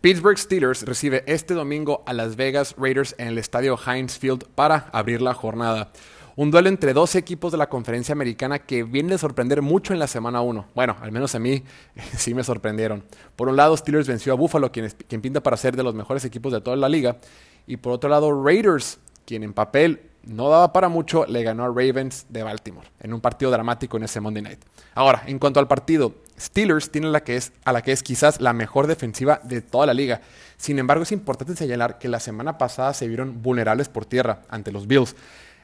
Pittsburgh Steelers recibe este domingo a Las Vegas Raiders en el estadio Heinz Field para abrir la jornada. Un duelo entre dos equipos de la conferencia americana que viene de sorprender mucho en la semana 1. Bueno, al menos a mí sí me sorprendieron. Por un lado, Steelers venció a Buffalo, quien pinta para ser de los mejores equipos de toda la liga. Y por otro lado, Raiders, quien en papel no daba para mucho, le ganó a Ravens de Baltimore en un partido dramático en ese Monday Night. Ahora, en cuanto al partido, Steelers tiene la que es, a la que es quizás la mejor defensiva de toda la liga. Sin embargo, es importante señalar que la semana pasada se vieron vulnerables por tierra ante los Bills.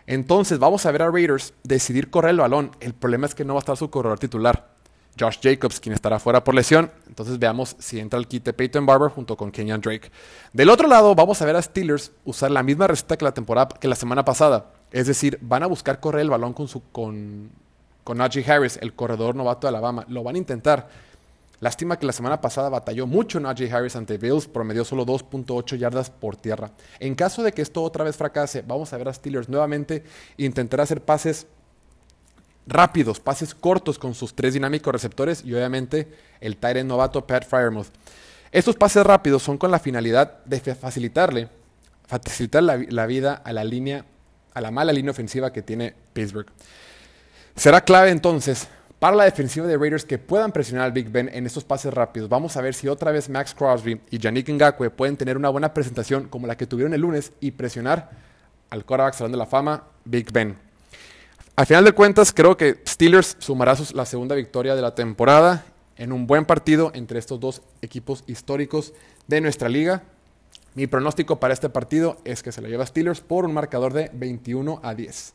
Entonces, vamos a ver a Raiders decidir correr el balón. El problema es que no va a estar su corredor titular, Josh Jacobs, quien estará fuera por lesión. Entonces, veamos si entra el kit Peyton Barber junto con Kenyan Drake. Del otro lado, vamos a ver a Steelers usar la misma receta que la, semana pasada. Es decir, van a buscar correr el balón con, su, con, con Najee Harris, el corredor novato de Alabama. Lo van a intentar. Lástima que la semana pasada batalló mucho Najee Harris ante Bills, promedió solo 2.8 yardas por tierra. En caso de que esto otra vez fracase, vamos a ver a Steelers nuevamente intentar hacer pases rápidos, pases cortos con sus tres dinámicos receptores y obviamente el Tyrant novato Pat Fryermuth. Estos pases rápidos son con la finalidad de facilitarle, facilitar la, vida a la línea, a la mala línea ofensiva que tiene Pittsburgh. Será clave entonces para la defensiva de Raiders que puedan presionar al Big Ben en estos pases rápidos. Vamos a ver si otra vez Max Crosby y Yannick Ngakwe pueden tener una buena presentación como la que tuvieron el lunes y presionar al quarterback Salón de la Fama, Big Ben. Al final de cuentas, creo que Steelers sumará la segunda victoria de la temporada en un buen partido entre estos dos equipos históricos de nuestra liga. Mi pronóstico para este partido es que se lo lleva Steelers por un marcador de 21 a 10.